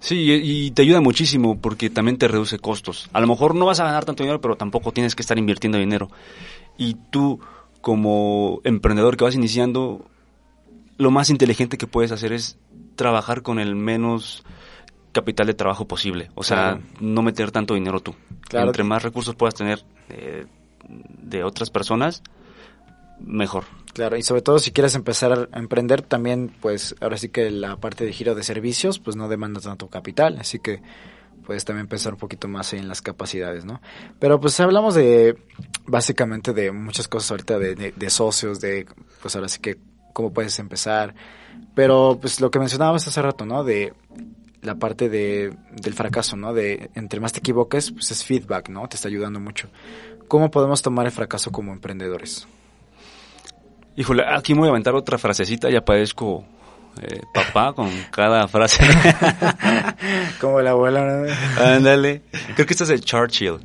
Sí, y y te ayuda muchísimo porque también te reduce costos. A lo mejor no vas a ganar tanto dinero, pero tampoco tienes que estar invirtiendo dinero. Y tú, como emprendedor que vas iniciando, lo más inteligente que puedes hacer es trabajar con el menos capital de trabajo posible. O sea, Claro. no meter tanto dinero tú. Claro. Entre más recursos puedas tener eh, de otras personas, mejor. Claro, y sobre todo si quieres empezar a emprender también, pues ahora sí que la parte de giro de servicios, pues no demanda tanto capital, así que puedes también pensar un poquito más en las capacidades, ¿no? Pero pues hablamos de, básicamente de muchas cosas ahorita, de, de- socios, de, pues ahora sí que cómo puedes empezar, pero pues lo que mencionábamos hace rato, ¿no? De la parte de, del fracaso, ¿no? De entre más te equivoques, pues es feedback, ¿no? Te está ayudando mucho. ¿Cómo podemos tomar el fracaso como emprendedores? Híjole, aquí me voy a aventar otra frasecita, ya parezco eh, papá con cada frase. Como la abuela, ¿no? Ándale. Creo que este es el Churchill.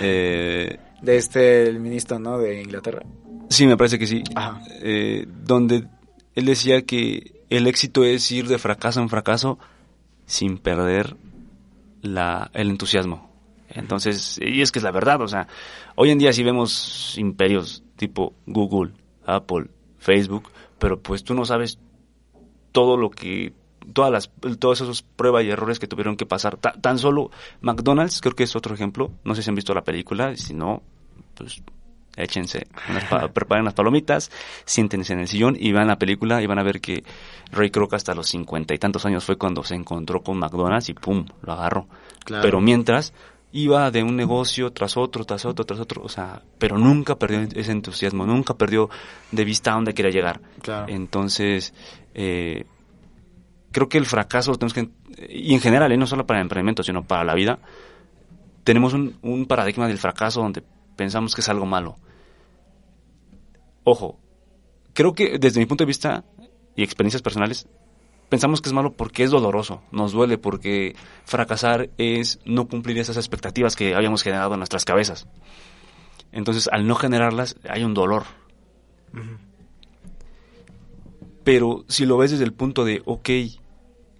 Eh, De este, el ministro, ¿no? De Inglaterra. sí, me parece que sí. Ajá. Eh, donde él decía que el éxito es ir de fracaso en fracaso sin perder la, el entusiasmo. Entonces, y es que es la verdad, o sea, hoy en día sí vemos imperios tipo Google, Apple, Facebook, pero pues tú no sabes todo lo que todas las todas esas pruebas y errores que tuvieron que pasar. Ta- tan solo McDonald's creo que es otro ejemplo. No sé si han visto la película si no pues échense unas preparen las palomitas siéntense en el sillón y vean la película y van a ver que Ray Kroc hasta los cincuenta y tantos años fue cuando se encontró con McDonald's y pum lo agarró. Claro. pero mientras iba de un negocio tras otro, tras otro, tras otro, o sea, pero nunca perdió ese entusiasmo, nunca perdió de vista a dónde quería llegar. Claro. Entonces, eh, creo que el fracaso tenemos que, y en general, eh, no solo para el emprendimiento, sino para la vida, tenemos un, un paradigma del fracaso donde pensamos que es algo malo. Ojo, creo que desde mi punto de vista y experiencias personales, pensamos que es malo porque es doloroso, nos duele porque fracasar es no cumplir esas expectativas que habíamos generado en nuestras cabezas. Entonces, al no generarlas, hay un dolor. Pero si lo ves desde el punto de, ok,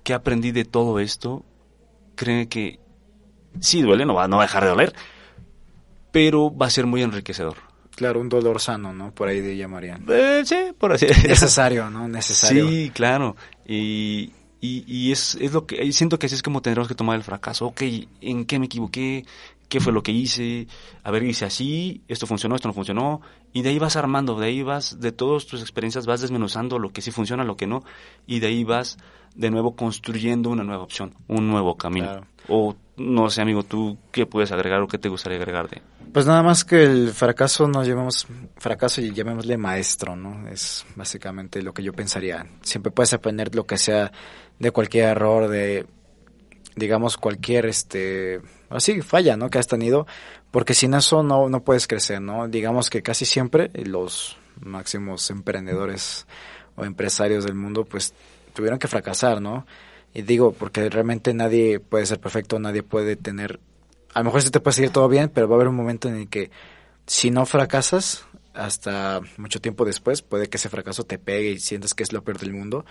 ¿qué aprendí de todo esto? Cree que sí duele, no va, no va a dejar de doler, pero va a ser muy enriquecedor. Claro, un dolor sano, ¿no? Por ahí de llamarían. Eh, sí, por así Necesario, ¿no? Necesario. Sí, claro. Y, y, y es, es lo que siento que así es como tendremos que tomar el fracaso. Ok, ¿en qué me equivoqué? ¿Qué fue lo que hice? A ver, hice así, esto funcionó, esto no funcionó. Y de ahí vas armando, de ahí vas, de todas tus experiencias vas desmenuzando lo que sí funciona, lo que no. Y de ahí vas de nuevo construyendo una nueva opción, un nuevo camino. Claro. O no sé, amigo, ¿tú qué puedes agregar o qué te gustaría agregar de? Pues nada más que el fracaso nos llamemos fracaso y llamémosle maestro, ¿no? Es básicamente lo que yo pensaría. Siempre puedes aprender lo que sea de cualquier error, de digamos cualquier este así falla, ¿no? que has tenido, porque sin eso no no puedes crecer, ¿no? Digamos que casi siempre los máximos emprendedores o empresarios del mundo pues tuvieron que fracasar, ¿no? Y digo, porque realmente nadie puede ser perfecto, nadie puede tener a lo mejor sí te puede seguir todo bien, pero va a haber un momento en el que si no fracasas, hasta mucho tiempo después, puede que ese fracaso te pegue y sientas que es lo peor del mundo.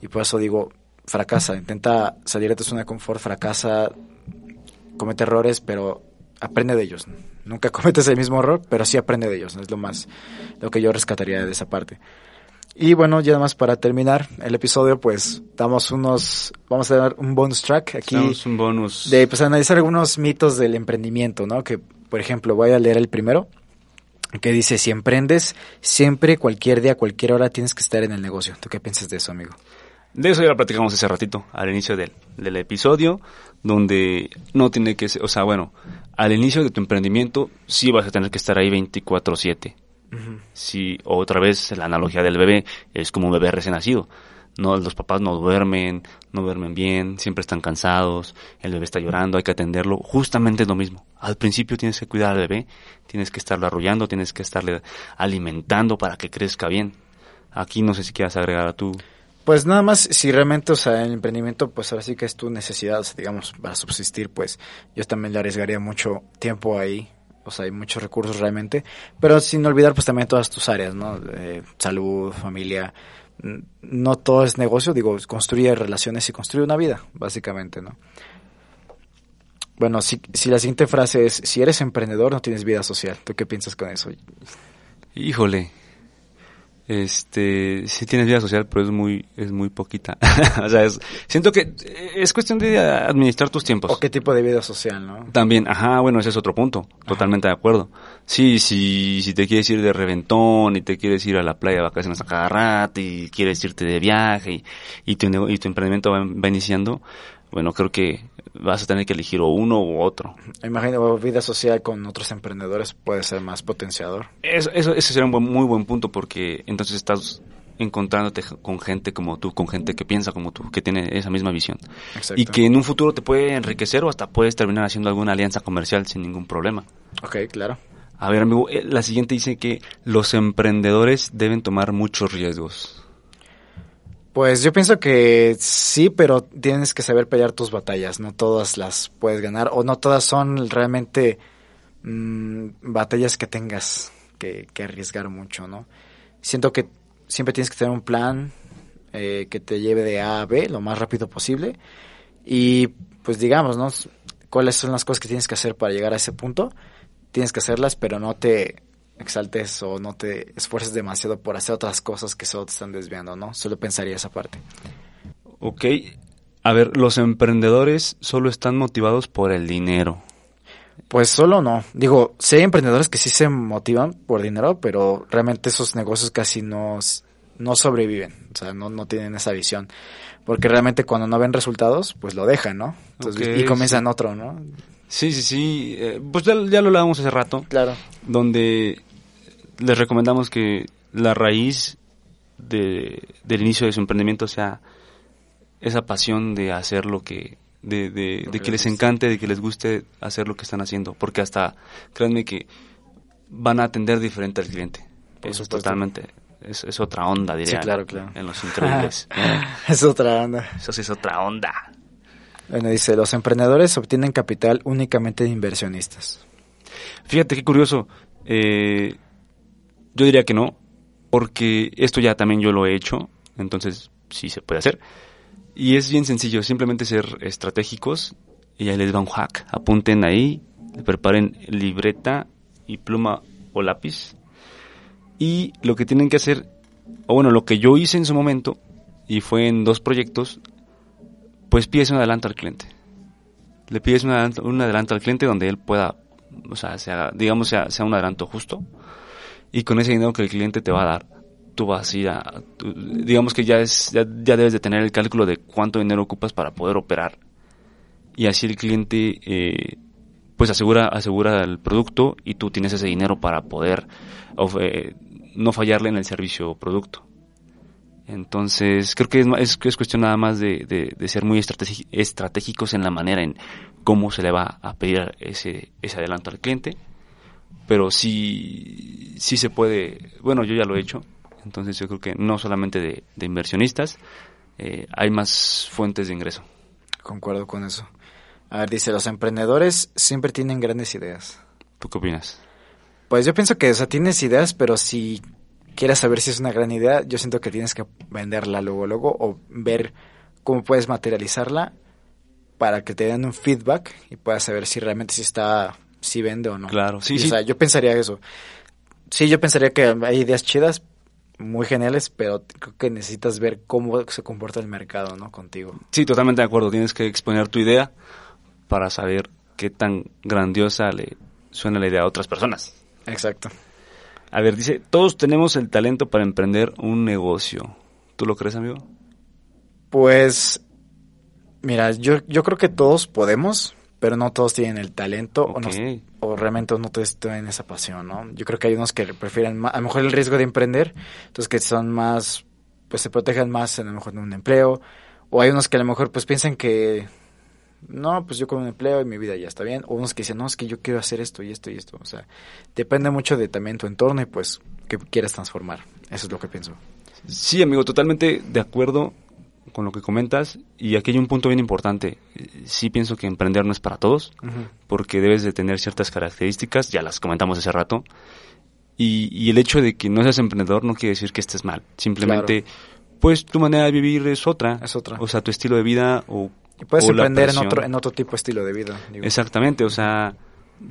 Y por eso digo, fracasa, intenta salir de tu zona de confort, fracasa, comete errores, pero aprende de ellos. Nunca cometes el mismo error, pero sí aprende de ellos. Es lo más, lo que yo rescataría de esa parte. Y bueno, ya nada más para terminar el episodio, pues damos unos, vamos a dar un bonus track aquí Damos un bonus. de pues analizar algunos mitos del emprendimiento, ¿no? Que por ejemplo voy a leer el primero que dice si emprendes siempre cualquier día cualquier hora tienes que estar en el negocio. ¿Tú qué piensas de eso, amigo? De eso ya lo platicamos hace ratito, al inicio del, del episodio, donde no tiene que ser, o sea, bueno, al inicio de tu emprendimiento sí vas a tener que estar ahí 24/7. Si otra vez la analogía del bebé es como un bebé recién nacido. No, los papás no duermen, no duermen bien, siempre están cansados, el bebé está llorando, hay que atenderlo. Justamente es lo mismo. Al principio tienes que cuidar al bebé, tienes que estarlo arrullando, tienes que estarle alimentando para que crezca bien. Aquí no sé si quieras agregar a tu... Pues nada más, si realmente, o sea, el emprendimiento, pues ahora sí que es tu necesidad, o sea, digamos, para subsistir, pues yo también le arriesgaría mucho tiempo ahí, sea, hay muchos recursos realmente, pero sin olvidar pues también todas tus áreas, ¿no? Salud, familia, no todo es negocio, digo, construye relaciones y construye una vida, básicamente, ¿no? Bueno, si, si la siguiente frase es, si eres emprendedor no tienes vida social, ¿tú qué piensas con eso? Híjole. Este, sí tienes vida social, pero es muy, es muy poquita. o sea, es- siento que es cuestión de administrar tus tiempos. ¿O qué tipo de vida social, no? También, ajá, bueno, ese es otro punto. Totalmente de acuerdo. Sí, sí, si te quieres ir de reventón y te quieres ir a la playa de vacaciones a cada rato y quieres irte de viaje y, y, tu, y tu emprendimiento va, va iniciando, bueno, creo que vas a tener que elegir o uno u otro. Imagino vida social con otros emprendedores puede ser más potenciador. Eso, eso, ese sería un buen- muy buen punto porque entonces estás encontrándote con gente como tú, con gente que piensa como tú, que tiene esa misma visión. Exacto. Y que en un futuro te puede enriquecer o hasta puedes terminar haciendo alguna alianza comercial sin ningún problema. Ok, claro. A ver, amigo, eh, la siguiente dice que los emprendedores deben tomar muchos riesgos. Pues yo pienso que sí, pero tienes que saber pelear tus batallas. No todas las puedes ganar o no todas son realmente mm, batallas que tengas que, que arriesgar mucho, ¿no? Siento que siempre tienes que tener un plan eh, que te lleve de A a B lo más rápido posible y pues digamos, ¿no? ¿Cuáles son las cosas que tienes que hacer para llegar a ese punto? Tienes que hacerlas, pero no te exaltes o no te esfuerces demasiado por hacer otras cosas que solo te están desviando, ¿no? Solo pensaría esa parte. Ok, a ver, los emprendedores solo están motivados por el dinero. Pues solo no. Digo, sí hay emprendedores que sí se motivan por dinero, pero realmente esos negocios casi no, no sobreviven. O sea, no, no tienen esa visión. Porque realmente cuando no ven resultados, pues lo dejan, ¿no? Entonces, y comienzan sí. otro, ¿no? Sí, sí, sí, eh, pues ya, ya lo hablábamos hace rato, Claro. donde les recomendamos que la raíz de, del inicio de su emprendimiento sea esa pasión de hacer lo que, de, de, de que les encante, de que les guste hacer lo que están haciendo, porque hasta, créanme que van a atender diferente al cliente. Por Eso es supuesto. totalmente, es, es otra onda, diría. claro, claro. En Los Increíbles. es otra onda. Eso sí es otra onda. Bueno, dice, los emprendedores obtienen capital únicamente de inversionistas. Fíjate qué curioso. eh, yo diría que no, porque esto ya también yo lo he hecho, entonces sí se puede hacer. Y es bien sencillo, simplemente ser estratégicos y ahí les va un hack. Apunten ahí, preparen libreta y pluma o lápiz. Y lo que tienen que hacer, o bueno, lo que yo hice en su momento, y fue en dos proyectos, pues pides un adelanto al cliente. Le pides un adelanto, un al cliente donde él pueda, o sea, sea digamos, sea, sea un adelanto justo. Y con ese dinero que el cliente te va a dar, tú vas a ir a, tú- digamos que ya es, ya, ya debes de tener el cálculo de cuánto dinero ocupas para poder operar. Y así el cliente, eh, pues asegura, asegura el producto y tú tienes ese dinero para poder eh, no fallarle en el servicio producto. Entonces, creo que es, es, es cuestión nada más de, de- de ser muy estratégicos en la manera en cómo se le va a pedir ese, ese adelanto al cliente. Pero sí, sí se puede, bueno, yo ya lo he hecho, entonces yo creo que no solamente de, de inversionistas, eh, hay más fuentes de ingreso. Concuerdo con eso. A ver, dice, los emprendedores siempre tienen grandes ideas. ¿Tú qué opinas? Pues yo pienso que, o sea, tienes ideas, pero si quieres saber si es una gran idea, yo siento que tienes que venderla luego, luego, o ver cómo puedes materializarla para que te den un feedback y puedas saber si realmente si está, si vende o no. Claro, sí, Y, sí. O sea, yo pensaría eso. Sí, yo pensaría que hay ideas chidas, muy geniales, pero creo que necesitas ver cómo se comporta el mercado, ¿no? Contigo. Sí, totalmente de acuerdo. Tienes que exponer tu idea para saber qué tan grandiosa le suena la idea a otras personas. Exacto. A ver, dice, todos tenemos el talento para emprender un negocio. ¿Tú lo crees, amigo? Pues, mira, yo, yo creo que todos podemos, pero no todos tienen el talento o, no- o realmente no todos tienen esa pasión, ¿no? Yo creo que hay unos que prefieren ma- a lo mejor el riesgo de emprender, entonces que son más, pues se protejan más a lo mejor de un empleo, o hay unos que a lo mejor pues piensan que, no, pues yo con un empleo y mi vida ya está bien, o unos que dicen, no, es que yo quiero hacer esto y esto y esto, o sea, depende mucho de también tu entorno y pues que quieras transformar, eso es lo que pienso. Sí, amigo, totalmente de acuerdo con lo que comentas. Y aquí hay un punto bien importante. Sí pienso que emprender no es para todos, porque debes de tener ciertas características, ya las comentamos hace rato. Y, y el hecho de que no seas emprendedor no quiere decir que estés mal. Simplemente, pues tu manera de vivir es otra. Es otra. O sea, tu estilo de vida o... Y puedes o emprender en otro, en otro tipo de estilo de vida. digo. Exactamente, o sea,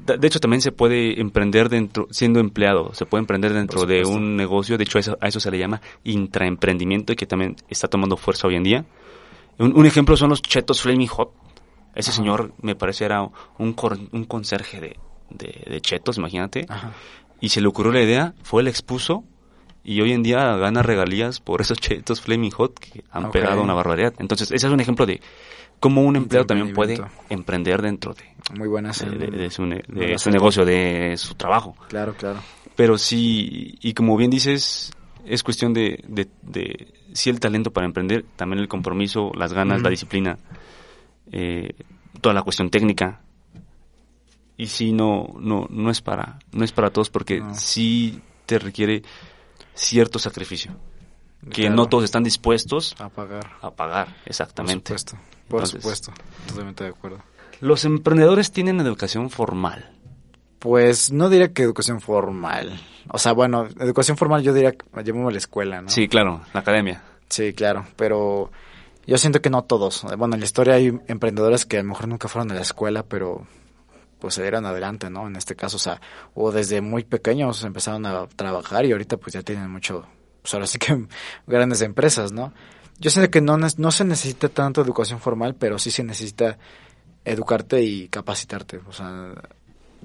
de hecho también se puede emprender dentro, siendo empleado, se puede emprender dentro de un negocio, de hecho a eso, a eso se le llama intraemprendimiento y que también está tomando fuerza hoy en día. Un, un ejemplo son los chetos Flaming Hot. Ese Ajá. señor me parece era un, cor- un conserje de, de, de chetos, imagínate, Ajá. y se le ocurrió la idea, fue el expuso y hoy en día gana regalías por esos chetos Flaming Hot que han Ok. pegado una barbaridad. Entonces, ese es un ejemplo de cómo un empleado también puede emprender dentro de, Muy buenas. de, de- de su, ne- de buenas su negocio, de su trabajo. Claro, claro. Pero sí, y como bien dices, es cuestión de, de, sí el talento para emprender, también el compromiso, las ganas, la disciplina, eh, toda la cuestión técnica. Y sí, no, no, no es para, no es para todos porque No. sí te requiere cierto sacrificio que Claro. no todos están dispuestos A pagar. a pagar, Por exactamente. supuesto. Por Entonces- supuesto. Totalmente de acuerdo. Los emprendedores tienen educación formal. Pues no diría que educación formal. O sea, bueno, educación formal yo diría, que llamémosle escuela, ¿no? Sí, claro, la academia. Sí, claro, pero yo siento que no todos. Bueno, en la historia hay emprendedores que a lo mejor nunca fueron a la escuela, pero pues se dieron adelante, ¿no? En este caso, o sea, o desde muy pequeños empezaron a trabajar y ahorita pues ya tienen mucho, pues ahora sí que grandes empresas, ¿no? Yo siento que no, no se necesita tanto educación formal, pero sí se necesita educarte y capacitarte. O sea,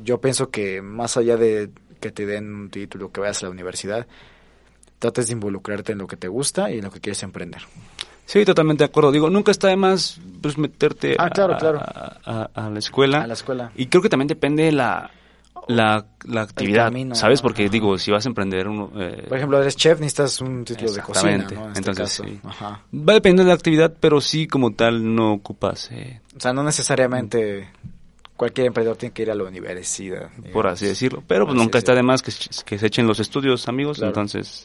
yo pienso que más allá de que te den un título, que vayas a la universidad, trates de involucrarte en lo que te gusta y en lo que quieres emprender. Sí, totalmente de acuerdo. Digo, nunca está de más pues, meterte Ah, a, claro. a- a- a la escuela. A la escuela. Y creo que también depende la, la, la actividad, camino, ¿sabes? ¿no? Porque Ajá. digo, si vas a emprender uno... eh, Por ejemplo, eres chef, necesitas un título de cocina, Exactamente. ¿no? En este Entonces, caso. sí. Ajá. va a depender de la actividad, pero sí como tal no ocupas, eh, O sea, no necesariamente cualquier emprendedor tiene que ir a la universidad. por así decirlo. Pero pues así nunca está de más que, que se echen los estudios, amigos. Claro. Entonces,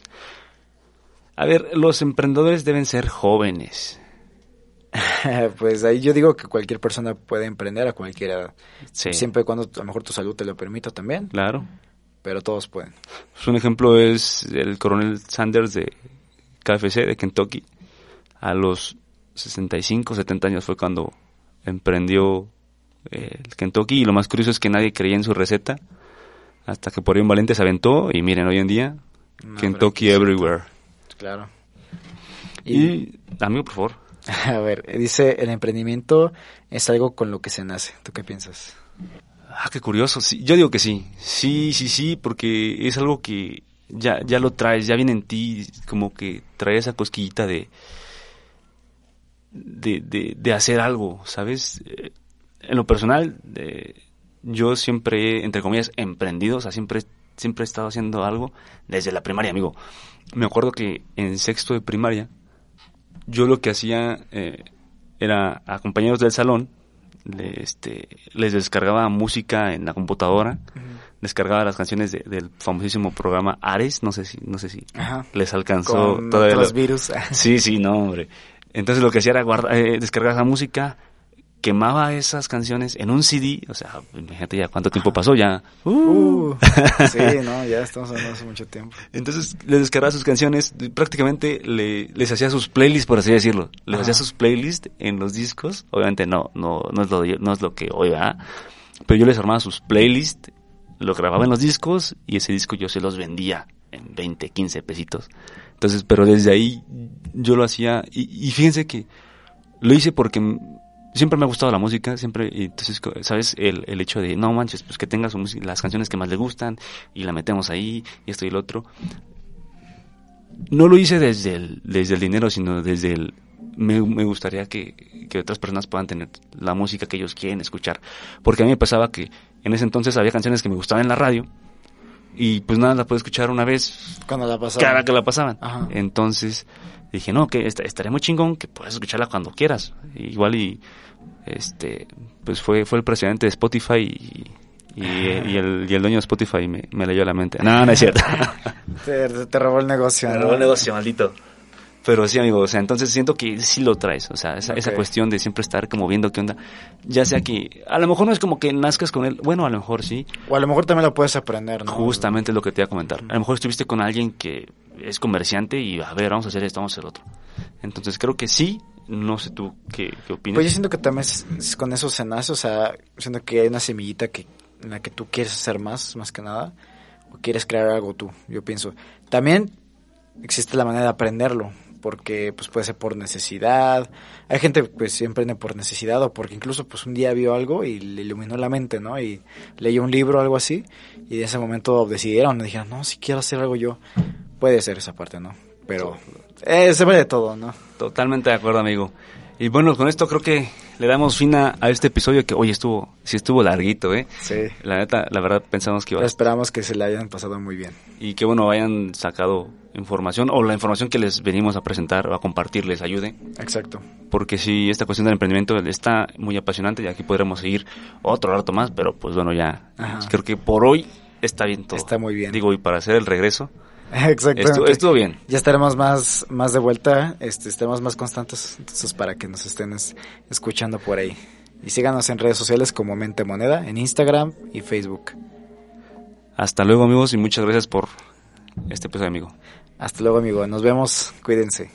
a ver, los emprendedores deben ser jóvenes. pues ahí yo digo que cualquier persona puede emprender a cualquier edad. Sí, Siempre y cuando a lo mejor tu salud te lo permita también, claro. pero todos pueden. Pues un ejemplo es el coronel Sanders de KFC de Kentucky. A los 65, 70 años fue cuando emprendió eh, el Kentucky y lo más curioso es que nadie creía en su receta Hasta que por ahí un valiente se aventó y miren, hoy en día, Kentucky. Everywhere. Claro. Y, amigo, por favor. A ver, dice, el emprendimiento es algo con lo que se nace. ¿Tú qué piensas? Ah, qué curioso. Yo digo que sí. Sí, sí, sí, porque es algo que ya, ya lo traes, ya viene en ti, como que trae esa cosquillita de, de, de, hacer algo, ¿sabes? Eh, En lo personal, eh, yo siempre, entre comillas, emprendido, o sea, siempre, siempre he estado haciendo algo desde la primaria, amigo. Me acuerdo que en sexto de primaria, yo lo que hacía eh, era a compañeros del salón, le- este, les descargaba música en la computadora, descargaba las canciones de- del famosísimo programa Ares, no sé si, no sé si Ajá. les alcanzó Con todavía otros lo- virus. Sí, sí, no, hombre. Entonces lo que hacía era guardar, eh, descargar esa música, quemaba esas canciones en un CD, o sea, imagínate ya cuánto tiempo pasó, ya. Uh. Uh, sí, no, ya estamos hablando hace mucho tiempo. Entonces les descargaba sus canciones, prácticamente le, les hacía sus playlists, por así decirlo. Les Ajá. hacía sus playlists en los discos, obviamente no, no, no es lo, no es lo que hoy va, pero yo les armaba sus playlists, lo grababa en los discos y ese disco yo se los vendía en 20, 15 pesitos. Entonces, pero desde ahí yo lo hacía y, y fíjense que lo hice porque siempre me ha gustado la música, siempre, y entonces, ¿sabes? El, el hecho de, no manches, pues que tenga su música, las canciones que más le gustan y la metemos ahí y esto y el otro. No lo hice desde el, desde el dinero, sino desde el... Me, me gustaría que, que otras personas puedan tener la música que ellos quieren escuchar. Porque a mí me pasaba que en ese entonces había canciones que me gustaban en la radio y pues nada, la puedo escuchar una vez Cuando la pasaba. cada que la pasaban. Ajá. Entonces dije, no, que est- estaría muy chingón que puedas escucharla cuando quieras. Igual y, este, pues fue, fue el presidente de Spotify y, y, y el, y el dueño de Spotify me, me leyó la mente. No, no es cierto. Te, te robó el negocio. ¿no? robó el negocio, maldito. Pero sí, amigo, o sea, entonces siento que sí lo traes, o sea, esa, esa cuestión de siempre estar como viendo qué onda, ya sea que, a lo mejor no es como que nazcas con él, bueno, a lo mejor sí, O a lo mejor también lo puedes aprender, ¿no? Justamente es lo que te iba a comentar. A lo mejor estuviste con alguien que es comerciante y a ver, vamos a hacer esto, vamos a hacer otro. Entonces creo que sí, no sé tú qué, qué opinas. Pues yo siento que también es- es con eso se nace, o sea, siento que hay una semillita que, en la que tú quieres hacer más, más que nada, o quieres crear algo tú, yo pienso. También existe la manera de aprenderlo, porque pues puede ser por necesidad, hay gente pues sí emprende por necesidad o porque incluso pues un día vio algo y le iluminó la mente, ¿no? Y leyó un libro o algo así y de ese momento decidieron, dijeron, no, si quiero hacer algo yo, puede ser esa parte, ¿no? Pero eh, se ve de todo, ¿no? Totalmente de acuerdo, amigo. Y bueno, con esto creo que le damos fin a, a este episodio que hoy estuvo, sí estuvo larguito, ¿eh? Sí. La neta, la verdad pensamos que iba a Esperamos que se le hayan pasado muy bien. y que bueno, hayan sacado información o la información que les venimos a presentar o a compartir les ayude. Exacto. porque sí, esta cuestión del emprendimiento está muy apasionante y aquí podremos seguir otro rato más, pero pues bueno, ya Ajá. creo que por hoy está bien todo. Está muy bien. Digo, y para hacer el regreso, Exactamente. estuvo, estuvo bien. Ya estaremos más, más de vuelta, este, estaremos más constantes, entonces para que nos estén es- escuchando por ahí. Y síganos en redes sociales como Mente Moneda, en Instagram y Facebook. Hasta luego amigos y muchas gracias por este episodio amigo. Hasta luego amigo, nos vemos, cuídense.